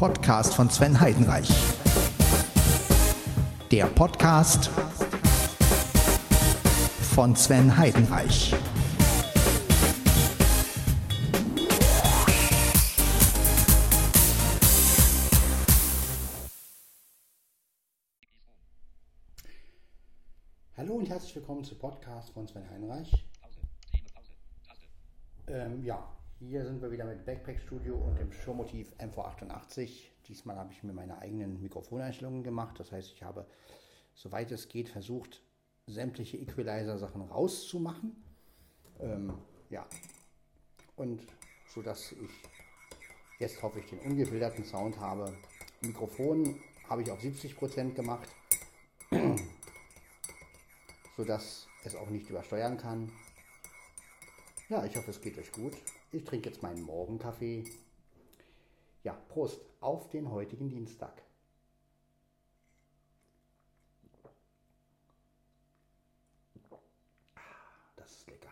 Podcast von Sven Heidenreich. Der Podcast von Sven Heidenreich. Hallo und herzlich willkommen zu Podcast von Sven Heinreich. Ähm, ja, hier sind wir wieder mit Backpack Studio und dem Showmotiv MV88. Diesmal habe ich mir meine eigenen Mikrofoneinstellungen gemacht. Das heißt, ich habe, soweit es geht, versucht, sämtliche Equalizer-Sachen rauszumachen. Ähm, ja, und so dass ich jetzt hoffe ich den ungefilterten Sound habe. Mikrofon habe ich auf 70% gemacht sodass es auch nicht übersteuern kann. Ja, ich hoffe, es geht euch gut. Ich trinke jetzt meinen Morgenkaffee. Ja, Prost auf den heutigen Dienstag. Das ist lecker.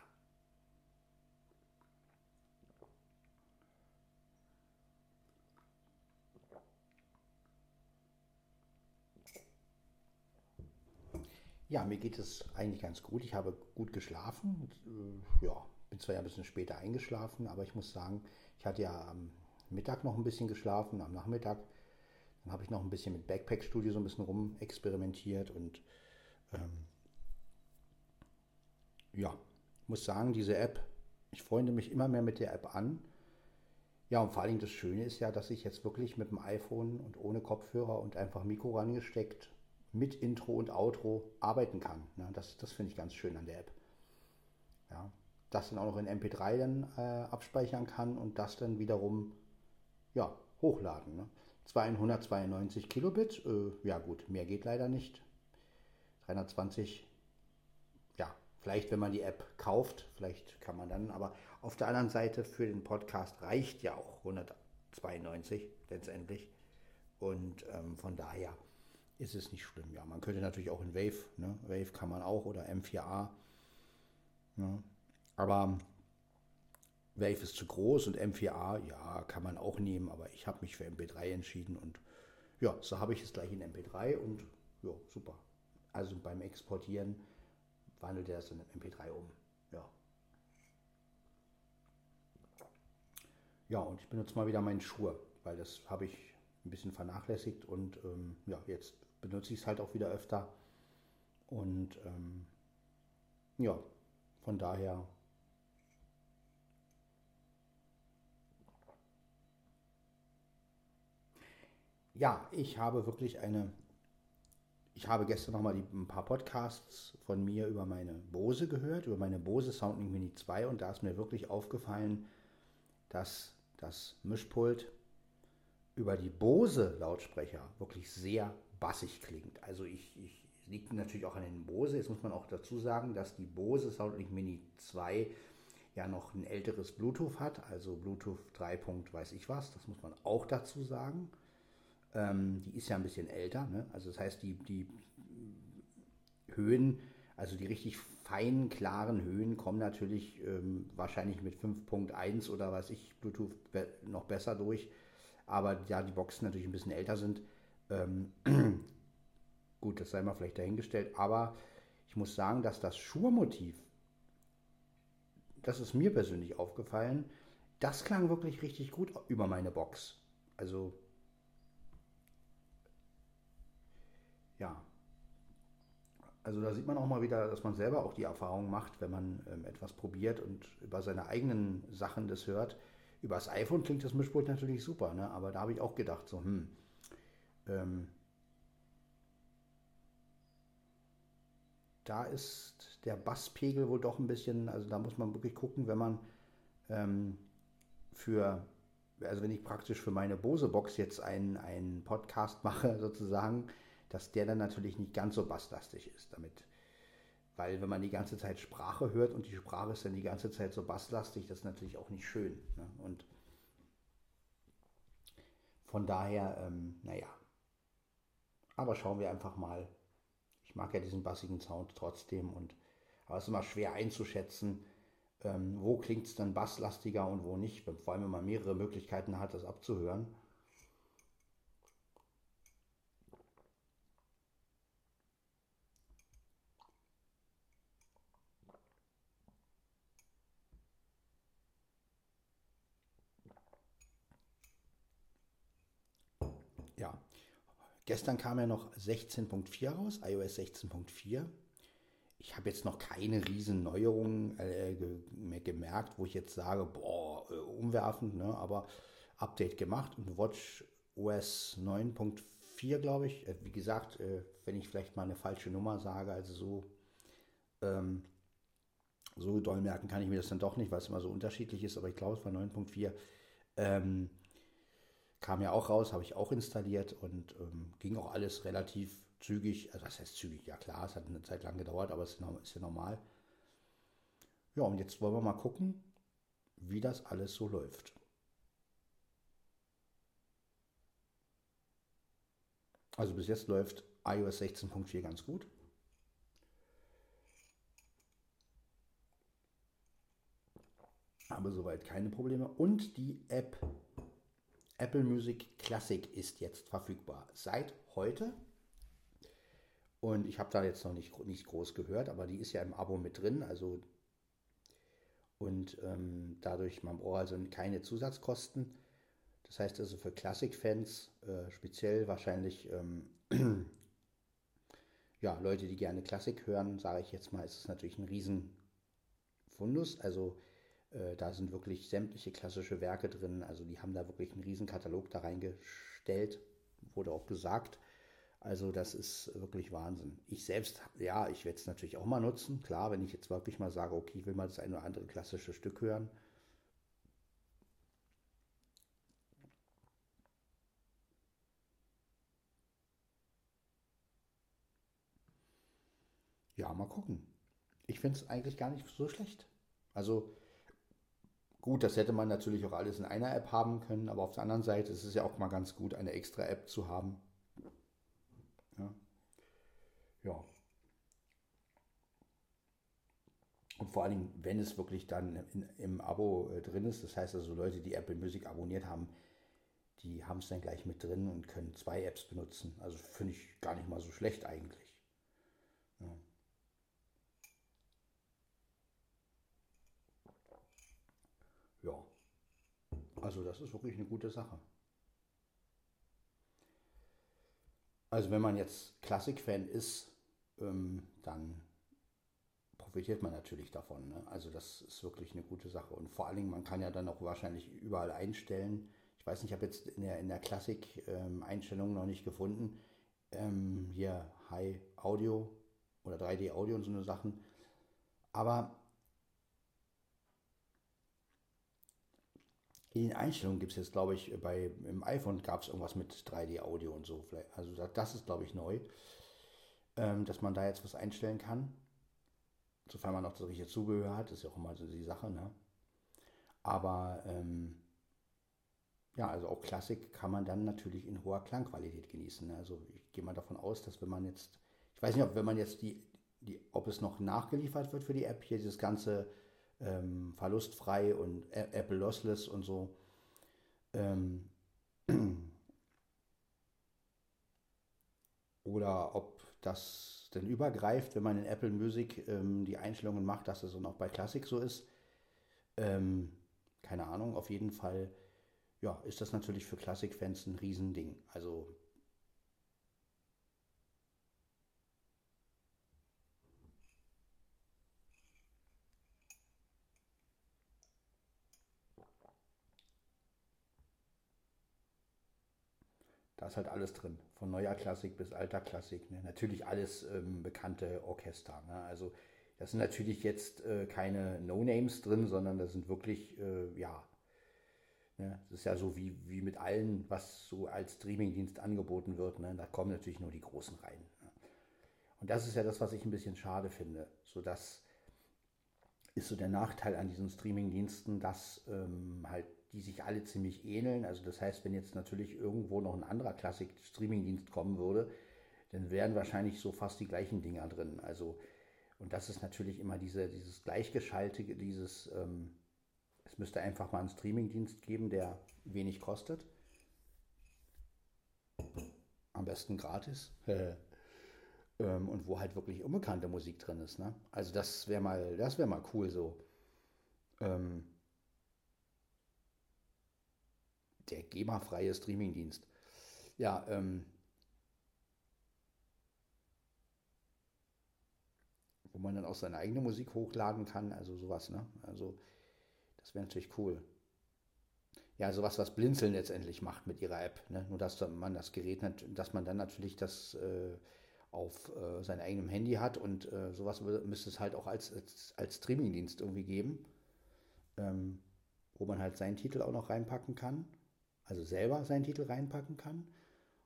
Ja, mir geht es eigentlich ganz gut. Ich habe gut geschlafen. Äh, ja, bin zwar ja ein bisschen später eingeschlafen, aber ich muss sagen, ich hatte ja am Mittag noch ein bisschen geschlafen, am Nachmittag. Dann habe ich noch ein bisschen mit Backpack Studio so ein bisschen rumexperimentiert und ähm, ja, muss sagen, diese App, ich freunde mich immer mehr mit der App an. Ja, und vor allem das Schöne ist ja, dass ich jetzt wirklich mit dem iPhone und ohne Kopfhörer und einfach Mikro rangesteckt mit Intro und Outro arbeiten kann. Ne? Das, das finde ich ganz schön an der App. Ja, das dann auch noch in MP3 dann äh, abspeichern kann und das dann wiederum ja, hochladen. Ne? 292 Kilobit, äh, ja gut, mehr geht leider nicht. 320, ja, vielleicht wenn man die App kauft, vielleicht kann man dann, aber auf der anderen Seite für den Podcast reicht ja auch 192 letztendlich. Und ähm, von daher ist es nicht schlimm. Ja, man könnte natürlich auch in Wave, ne? Wave kann man auch oder M4A. Ne? Aber Wave ist zu groß und M4A, ja, kann man auch nehmen, aber ich habe mich für MP3 entschieden und ja, so habe ich es gleich in MP3 und ja, super. Also beim Exportieren wandelt er es in MP3 um. Ja. Ja, und ich benutze mal wieder meinen Schuhe, weil das habe ich ein bisschen vernachlässigt und ähm, ja, jetzt benutze ich es halt auch wieder öfter. Und ähm, ja, von daher ja, ich habe wirklich eine. Ich habe gestern nochmal ein paar Podcasts von mir über meine Bose gehört, über meine Bose Soundlink Mini 2 und da ist mir wirklich aufgefallen, dass das Mischpult über die Bose Lautsprecher wirklich sehr bassig klingt. Also ich, ich liegt natürlich auch an den Bose. Jetzt muss man auch dazu sagen, dass die Bose Soundlink Mini 2 ja noch ein älteres Bluetooth hat, also Bluetooth 3. weiß ich was. Das muss man auch dazu sagen. Ähm, die ist ja ein bisschen älter. Ne? Also das heißt, die, die Höhen, also die richtig feinen, klaren Höhen kommen natürlich ähm, wahrscheinlich mit 5.1 oder weiß ich, Bluetooth noch besser durch. Aber da die Boxen natürlich ein bisschen älter sind, ähm, gut, das sei mal vielleicht dahingestellt, aber ich muss sagen, dass das Schurmotiv, das ist mir persönlich aufgefallen, das klang wirklich richtig gut über meine Box. Also, ja. Also da sieht man auch mal wieder, dass man selber auch die Erfahrung macht, wenn man ähm, etwas probiert und über seine eigenen Sachen das hört. Über das iPhone klingt das Mischpult natürlich super, ne? aber da habe ich auch gedacht, so, hm, ähm, da ist der Basspegel wohl doch ein bisschen, also da muss man wirklich gucken, wenn man ähm, für, also wenn ich praktisch für meine Bose-Box jetzt einen, einen Podcast mache, sozusagen, dass der dann natürlich nicht ganz so basslastig ist damit. Weil wenn man die ganze Zeit Sprache hört und die Sprache ist dann die ganze Zeit so basslastig, das ist natürlich auch nicht schön. Ne? Und von daher, ähm, naja, aber schauen wir einfach mal. Ich mag ja diesen bassigen Sound trotzdem und aber es ist immer schwer einzuschätzen, ähm, wo klingt es dann basslastiger und wo nicht, vor allem wenn man mehrere Möglichkeiten hat, das abzuhören. Gestern kam ja noch 16.4 raus, iOS 16.4. Ich habe jetzt noch keine riesen Neuerungen äh, mehr gemerkt, wo ich jetzt sage, boah, äh, umwerfend, ne? aber Update gemacht und Watch OS 9.4, glaube ich. Äh, wie gesagt, äh, wenn ich vielleicht mal eine falsche Nummer sage, also so, ähm, so doll merken kann ich mir das dann doch nicht, weil es immer so unterschiedlich ist, aber ich glaube, es war 9.4. Ähm, kam ja auch raus, habe ich auch installiert und ähm, ging auch alles relativ zügig. Also was heißt zügig? Ja klar, es hat eine Zeit lang gedauert, aber es ist ja normal. Ja, und jetzt wollen wir mal gucken, wie das alles so läuft. Also bis jetzt läuft iOS 16.4 ganz gut. Habe soweit keine Probleme. Und die App Apple Music Classic ist jetzt verfügbar. Seit heute. Und ich habe da jetzt noch nicht, nicht groß gehört, aber die ist ja im Abo mit drin. Also und ähm, dadurch, man braucht also keine Zusatzkosten. Das heißt also für Classic-Fans, äh, speziell wahrscheinlich ähm, ja, Leute, die gerne Klassik hören, sage ich jetzt mal, ist es natürlich ein Riesenfundus. Also da sind wirklich sämtliche klassische Werke drin. Also die haben da wirklich einen Riesenkatalog da reingestellt, wurde auch gesagt. Also das ist wirklich Wahnsinn. Ich selbst, ja, ich werde es natürlich auch mal nutzen. Klar, wenn ich jetzt wirklich mal sage, okay, ich will mal das eine oder andere klassische Stück hören, Ja, mal gucken. Ich finde es eigentlich gar nicht so schlecht. Also gut, das hätte man natürlich auch alles in einer App haben können, aber auf der anderen Seite ist es ja auch mal ganz gut, eine extra App zu haben. Ja. ja. Und vor allem, wenn es wirklich dann in, im Abo äh, drin ist, das heißt also Leute, die Apple Music abonniert haben, die haben es dann gleich mit drin und können zwei Apps benutzen. Also finde ich gar nicht mal so schlecht eigentlich. Ja. Ja, also das ist wirklich eine gute Sache. Also wenn man jetzt Klassik-Fan ist, ähm, dann profitiert man natürlich davon. Ne? Also das ist wirklich eine gute Sache. Und vor allen Dingen, man kann ja dann auch wahrscheinlich überall einstellen. Ich weiß nicht, ich habe jetzt in der, in der Klassik-Einstellung ähm, noch nicht gefunden. Ähm, hier High Audio oder 3D Audio und so eine Sachen. Aber In den Einstellungen gibt es jetzt, glaube ich, bei im iPhone gab es irgendwas mit 3D-Audio und so. Also das ist, glaube ich, neu, ähm, dass man da jetzt was einstellen kann. Sofern man noch das richtige Zubehör hat, ist ja auch immer so die Sache. Ne? Aber ähm, ja, also auch Klassik kann man dann natürlich in hoher Klangqualität genießen. Ne? Also ich gehe mal davon aus, dass wenn man jetzt, ich weiß nicht, ob wenn man jetzt die, die ob es noch nachgeliefert wird für die App, hier dieses ganze ähm, verlustfrei und Apple Lossless und so. Ähm, oder ob das denn übergreift, wenn man in Apple Music ähm, die Einstellungen macht, dass es dann auch bei Classic so ist. Ähm, keine Ahnung, auf jeden Fall ja, ist das natürlich für Classic-Fans ein Riesending. Also ist halt alles drin, von neuer Klassik bis alter Klassik. Ne? Natürlich alles ähm, bekannte Orchester. Ne? Also das sind natürlich jetzt äh, keine No-Names drin, sondern das sind wirklich, äh, ja, ne? das ist ja so wie, wie mit allen, was so als Streamingdienst angeboten wird. Ne? Da kommen natürlich nur die Großen rein. Ne? Und das ist ja das, was ich ein bisschen schade finde. So das ist so der Nachteil an diesen Streamingdiensten, dass ähm, halt die sich alle ziemlich ähneln. Also das heißt, wenn jetzt natürlich irgendwo noch ein anderer Klassik-Streaming-Dienst kommen würde, dann wären wahrscheinlich so fast die gleichen Dinger drin. Also, und das ist natürlich immer diese, dieses Gleichgeschaltige, dieses, ähm, es müsste einfach mal einen Streaming-Dienst geben, der wenig kostet. Am besten gratis. ähm, und wo halt wirklich unbekannte Musik drin ist. Ne? Also das wäre mal, das wäre mal cool so. Ähm, der GEMA-freie Streamingdienst. Ja, ähm, wo man dann auch seine eigene Musik hochladen kann, also sowas, ne? Also das wäre natürlich cool. Ja, sowas, was Blinzeln letztendlich macht mit ihrer App, ne? Nur dass man das Gerät, hat, dass man dann natürlich das äh, auf äh, seinem eigenen Handy hat und äh, sowas müsste es halt auch als, als, als Streamingdienst irgendwie geben, ähm, wo man halt seinen Titel auch noch reinpacken kann also selber seinen Titel reinpacken kann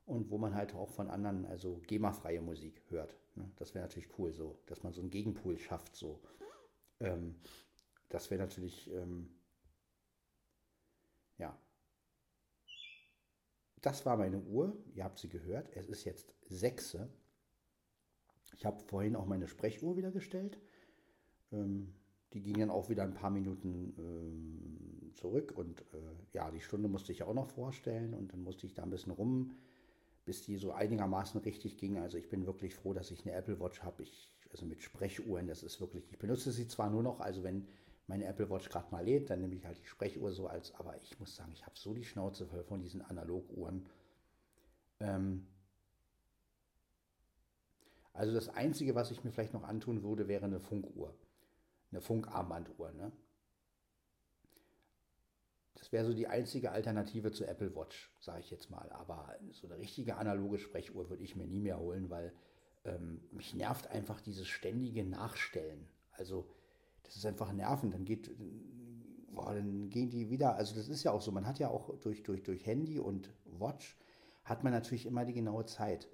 und wo man halt auch von anderen, also GEMA-freie Musik hört. Ne? Das wäre natürlich cool so, dass man so einen Gegenpool schafft so. Ähm, das wäre natürlich, ähm, ja. Das war meine Uhr, ihr habt sie gehört, es ist jetzt 6. Ich habe vorhin auch meine Sprechuhr wieder gestellt. Ähm, die ging dann auch wieder ein paar Minuten ähm, zurück und äh, ja, die Stunde musste ich auch noch vorstellen und dann musste ich da ein bisschen rum bis die so einigermaßen richtig ging. Also ich bin wirklich froh, dass ich eine Apple Watch habe. Ich, also mit Sprechuhren, das ist wirklich, ich benutze sie zwar nur noch, also wenn meine Apple Watch gerade mal lädt, dann nehme ich halt die Sprechuhr so als, aber ich muss sagen, ich habe so die Schnauze voll von diesen Analoguhren. Ähm also das Einzige, was ich mir vielleicht noch antun würde, wäre eine Funkuhr. Eine Funkarmbanduhr, ne? Das wäre so die einzige Alternative zur Apple Watch, sage ich jetzt mal. Aber so eine richtige analoge Sprechuhr würde ich mir nie mehr holen, weil ähm, mich nervt einfach dieses ständige Nachstellen. Also das ist einfach nervend. Dann geht, boah, dann gehen die wieder. Also das ist ja auch so. Man hat ja auch durch, durch, durch Handy und Watch hat man natürlich immer die genaue Zeit.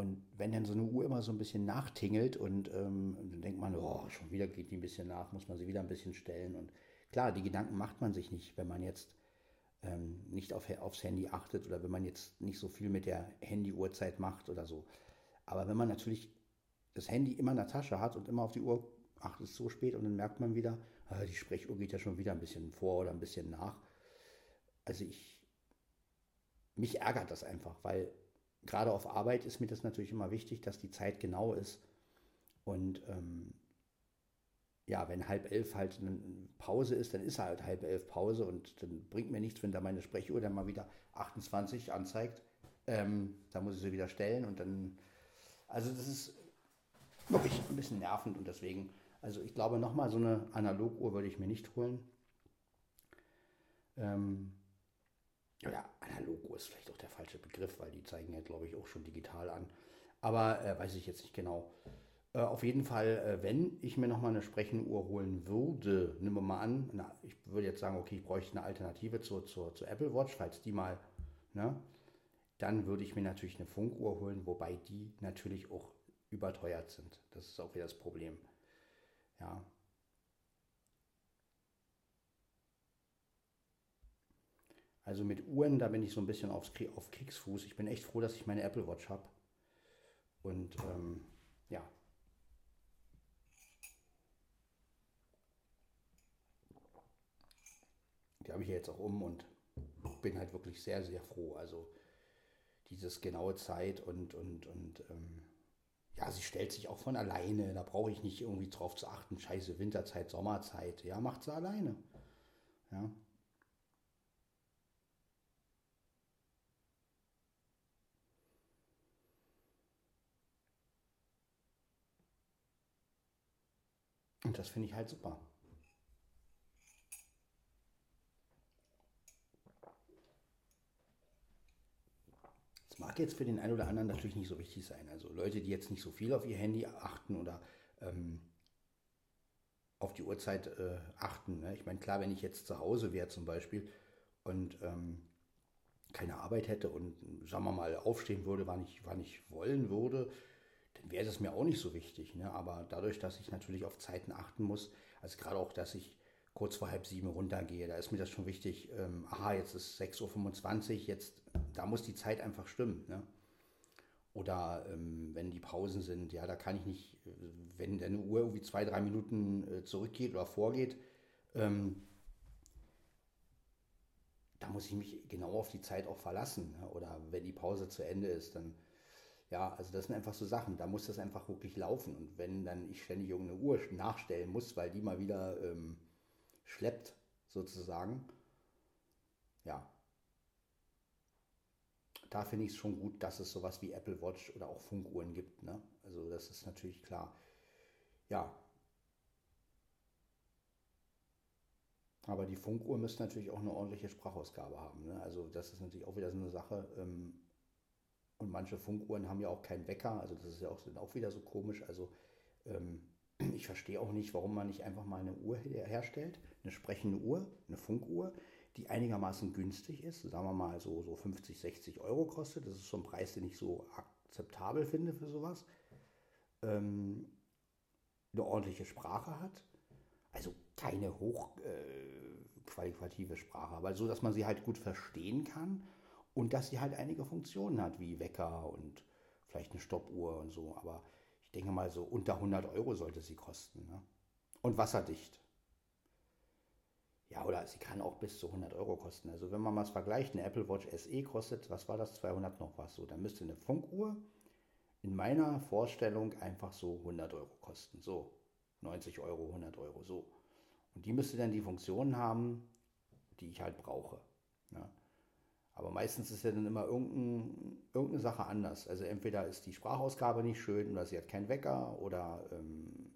Und wenn dann so eine Uhr immer so ein bisschen nachtingelt und ähm, dann denkt man, oh, schon wieder geht die ein bisschen nach, muss man sie wieder ein bisschen stellen und Klar, die Gedanken macht man sich nicht, wenn man jetzt ähm, nicht auf, aufs Handy achtet oder wenn man jetzt nicht so viel mit der Handy-Uhrzeit macht oder so. Aber wenn man natürlich das Handy immer in der Tasche hat und immer auf die Uhr achtet, es so spät und dann merkt man wieder, äh, die Sprechuhr geht ja schon wieder ein bisschen vor oder ein bisschen nach. Also ich, mich ärgert das einfach, weil gerade auf Arbeit ist mir das natürlich immer wichtig, dass die Zeit genau ist. Und ähm, ja, wenn halb elf halt eine Pause ist, dann ist halt halb elf Pause und dann bringt mir nichts, wenn da meine Sprechuhr dann mal wieder 28 anzeigt. Ähm, da muss ich sie wieder stellen und dann, also das ist wirklich ein bisschen nervend und deswegen, also ich glaube nochmal, so eine Analoguhr würde ich mir nicht holen. Ähm, ja, Analoguhr ist vielleicht auch der falsche Begriff, weil die zeigen ja, glaube ich, auch schon digital an. Aber äh, weiß ich jetzt nicht genau. Äh, auf jeden Fall, äh, wenn ich mir nochmal eine Sprechenuhr holen würde, nehmen wir mal an, na, ich würde jetzt sagen, okay, ich bräuchte eine Alternative zur, zur, zur Apple Watch, falls die mal, ne, dann würde ich mir natürlich eine Funkuhr holen, wobei die natürlich auch überteuert sind. Das ist auch wieder das Problem. Ja. Also mit Uhren, da bin ich so ein bisschen aufs, auf Kriegsfuß. Ich bin echt froh, dass ich meine Apple Watch habe. Und ähm, ja, die habe ich jetzt auch um und bin halt wirklich sehr, sehr froh. Also dieses genaue Zeit und, und, und ähm, ja, sie stellt sich auch von alleine. Da brauche ich nicht irgendwie drauf zu achten, scheiße, Winterzeit, Sommerzeit. Ja, macht sie alleine. Ja. Und das finde ich halt super. mag jetzt für den einen oder anderen natürlich nicht so wichtig sein. Also Leute, die jetzt nicht so viel auf ihr Handy achten oder ähm, auf die Uhrzeit äh, achten. Ne? Ich meine, klar, wenn ich jetzt zu Hause wäre zum Beispiel und ähm, keine Arbeit hätte und, sagen wir mal, aufstehen würde, wann ich, wann ich wollen würde, dann wäre es mir auch nicht so wichtig. Ne? Aber dadurch, dass ich natürlich auf Zeiten achten muss, also gerade auch, dass ich kurz vor halb sieben runtergehe. Da ist mir das schon wichtig, ähm, aha, jetzt ist 6.25 Uhr, jetzt, da muss die Zeit einfach stimmen. Ne? Oder ähm, wenn die Pausen sind, ja, da kann ich nicht, äh, wenn deine Uhr irgendwie zwei, drei Minuten äh, zurückgeht oder vorgeht, ähm, da muss ich mich genau auf die Zeit auch verlassen. Ne? Oder wenn die Pause zu Ende ist, dann, ja, also das sind einfach so Sachen, da muss das einfach wirklich laufen. Und wenn dann ich ständig irgendeine Uhr nachstellen muss, weil die mal wieder ähm, schleppt, sozusagen. Ja. Da finde ich es schon gut, dass es sowas wie Apple Watch oder auch Funkuhren gibt. Ne? Also das ist natürlich klar. ja. Aber die Funkuhr müsste natürlich auch eine ordentliche Sprachausgabe haben. Ne? Also das ist natürlich auch wieder so eine Sache. Ähm, und manche Funkuhren haben ja auch keinen Wecker. Also das ist ja auch, auch wieder so komisch. Also ähm, ich verstehe auch nicht, warum man nicht einfach mal eine Uhr herstellt, eine sprechende Uhr, eine Funkuhr, die einigermaßen günstig ist, sagen wir mal so, so 50, 60 Euro kostet. Das ist so ein Preis, den ich so akzeptabel finde für sowas. Ähm, eine ordentliche Sprache hat. Also keine hochqualitative äh, Sprache, aber so, dass man sie halt gut verstehen kann und dass sie halt einige Funktionen hat, wie Wecker und vielleicht eine Stoppuhr und so. Aber ich denke mal, so unter 100 Euro sollte sie kosten. Ne? Und wasserdicht. Ja, oder sie kann auch bis zu 100 Euro kosten. Also wenn man mal es vergleicht, eine Apple Watch SE kostet, was war das, 200 noch was so. Dann müsste eine Funkuhr in meiner Vorstellung einfach so 100 Euro kosten. So, 90 Euro, 100 Euro, so. Und die müsste dann die Funktionen haben, die ich halt brauche. Ja. Aber meistens ist ja dann immer irgendein, irgendeine Sache anders. Also entweder ist die Sprachausgabe nicht schön oder sie hat keinen Wecker oder ähm,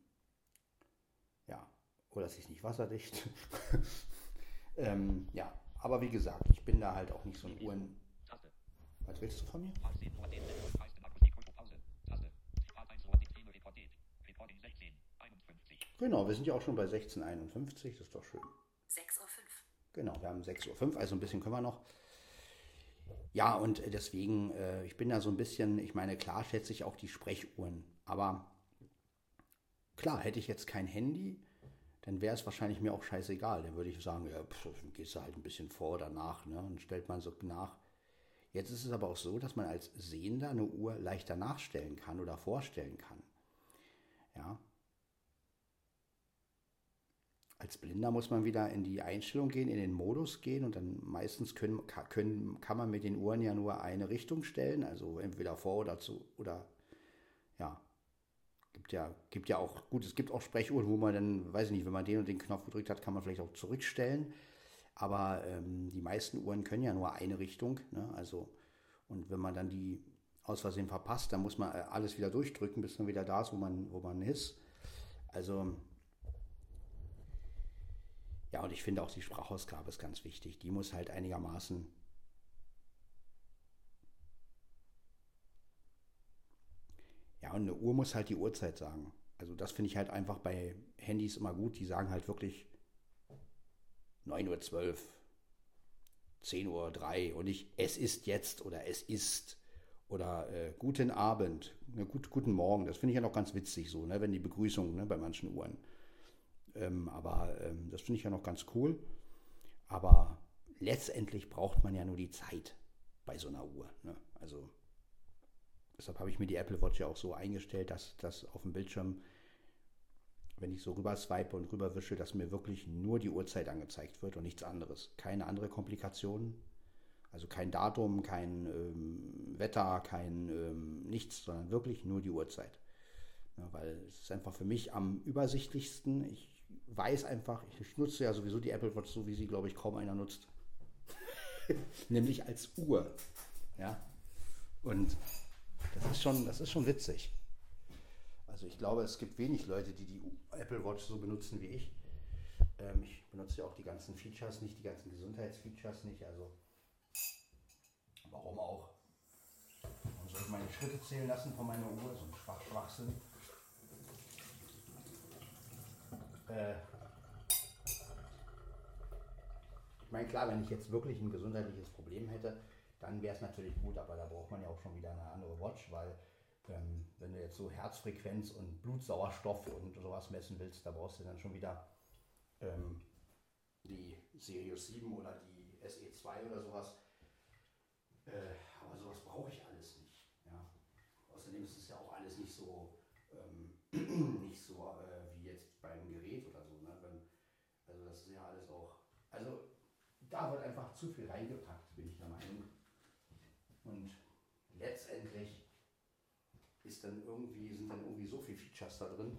ja, oder sie ist nicht wasserdicht. ähm, ja, aber wie gesagt, ich bin da halt auch nicht so ein Uhren. Was willst du von mir? Genau, wir sind ja auch schon bei 1651, das ist doch schön. 6.05 Uhr. Genau, wir haben 6.05 Uhr, also ein bisschen können wir noch. Ja, und deswegen, äh, ich bin da so ein bisschen, ich meine, klar schätze ich auch die Sprechuhren, aber klar, hätte ich jetzt kein Handy, dann wäre es wahrscheinlich mir auch scheißegal. Dann würde ich sagen, ja, pff, gehst du halt ein bisschen vor oder nach, ne? Und stellt man so nach. Jetzt ist es aber auch so, dass man als Sehender eine Uhr leichter nachstellen kann oder vorstellen kann. Ja, als Blinder muss man wieder in die Einstellung gehen, in den Modus gehen und dann meistens können, können, kann man mit den Uhren ja nur eine Richtung stellen, also entweder vor oder zu oder ja. Gibt ja, gibt ja auch, gut, es gibt auch Sprechuhren, wo man dann, weiß ich nicht, wenn man den und den Knopf gedrückt hat, kann man vielleicht auch zurückstellen. Aber ähm, die meisten Uhren können ja nur eine Richtung. Ne? Also, und wenn man dann die aus Versehen verpasst, dann muss man äh, alles wieder durchdrücken, bis man wieder da ist, wo man, wo man ist. Also ja, und ich finde auch die Sprachausgabe ist ganz wichtig. Die muss halt einigermaßen Ja, und eine Uhr muss halt die Uhrzeit sagen. Also das finde ich halt einfach bei Handys immer gut. Die sagen halt wirklich 9.12 Uhr, 10.03 Uhr und nicht es ist jetzt oder es ist oder äh, guten Abend, ne, gut, guten Morgen. Das finde ich ja noch ganz witzig so, ne, wenn die Begrüßung ne, bei manchen Uhren. Ähm, aber ähm, das finde ich ja noch ganz cool. Aber letztendlich braucht man ja nur die Zeit bei so einer Uhr. Ne? Also deshalb habe ich mir die Apple Watch ja auch so eingestellt, dass das auf dem Bildschirm, wenn ich so rüber swipe und rüber wische, dass mir wirklich nur die Uhrzeit angezeigt wird und nichts anderes. Keine andere Komplikation. Also kein Datum, kein ähm, Wetter, kein ähm, nichts, sondern wirklich nur die Uhrzeit. Ja, weil es ist einfach für mich am übersichtlichsten. Ich weiß einfach, ich nutze ja sowieso die Apple Watch so, wie sie, glaube ich, kaum einer nutzt. Nämlich als Uhr. Ja. Und das ist schon, das ist schon witzig. Also ich glaube, es gibt wenig Leute, die die Apple Watch so benutzen wie ich. Ähm, ich benutze ja auch die ganzen Features nicht, die ganzen Gesundheitsfeatures nicht. Also warum auch? Man sollte meine Schritte zählen lassen von meiner Uhr, so ein Schwach Schwachsinn. Äh, ich meine, klar, wenn ich jetzt wirklich ein gesundheitliches Problem hätte, dann wäre es natürlich gut, aber da braucht man ja auch schon wieder eine andere Watch, weil ähm, wenn du jetzt so Herzfrequenz und Blutsauerstoff und sowas messen willst, da brauchst du dann schon wieder ähm, die Sirius 7 oder die SE2 oder sowas. Äh, aber sowas brauche ich alles nicht. Ja. Außerdem ist es ja auch alles nicht so, ähm, nicht so äh, beim Gerät oder so. Ne? Wenn, also das ist ja alles auch. Also da wird einfach zu viel reingepackt, bin ich der Meinung. Und letztendlich ist dann irgendwie, sind dann irgendwie so viele Features da drin.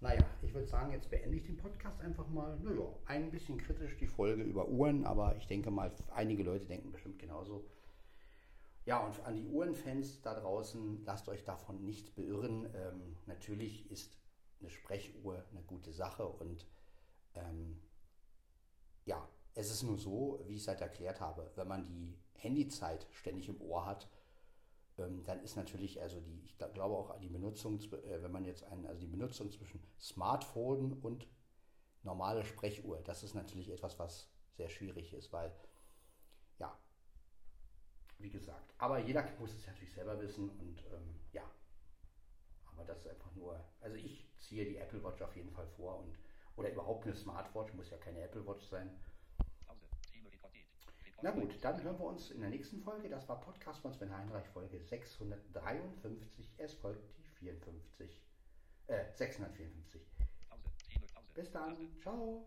Naja, ich würde sagen, jetzt beende ich den Podcast einfach mal. Naja, ein bisschen kritisch die Folge über Uhren, aber ich denke mal, einige Leute denken bestimmt genauso. Ja, und an die Uhrenfans da draußen, lasst euch davon nicht beirren. Ähm, natürlich ist eine Sprechuhr eine gute Sache und ähm, ja, es ist nur so, wie ich es halt erklärt habe, wenn man die Handyzeit ständig im Ohr hat, ähm, dann ist natürlich, also die, ich glaube auch die Benutzung, äh, wenn man jetzt einen, also die Benutzung zwischen Smartphone und normale Sprechuhr, das ist natürlich etwas, was sehr schwierig ist, weil, ja, wie gesagt, aber jeder muss es natürlich selber wissen und ähm, ja, aber das ist einfach nur, also ich ziehe die Apple Watch auf jeden Fall vor und oder überhaupt eine Smartwatch, muss ja keine Apple Watch sein. Na gut, dann hören wir uns in der nächsten Folge. Das war Podcast von Sven Heinreich, Folge 653. Es folgt die 54. Äh, 654. Bis dann. Ciao.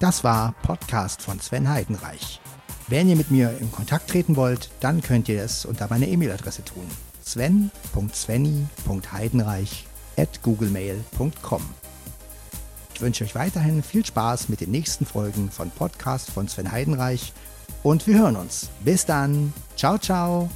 Das war Podcast von Sven Heidenreich. Wenn ihr mit mir in Kontakt treten wollt, dann könnt ihr es unter meiner E-Mail-Adresse tun. sven.svenny.heidenreich at googlemail.com Ich wünsche euch weiterhin viel Spaß mit den nächsten Folgen von Podcast von Sven Heidenreich und wir hören uns. Bis dann. Ciao, ciao.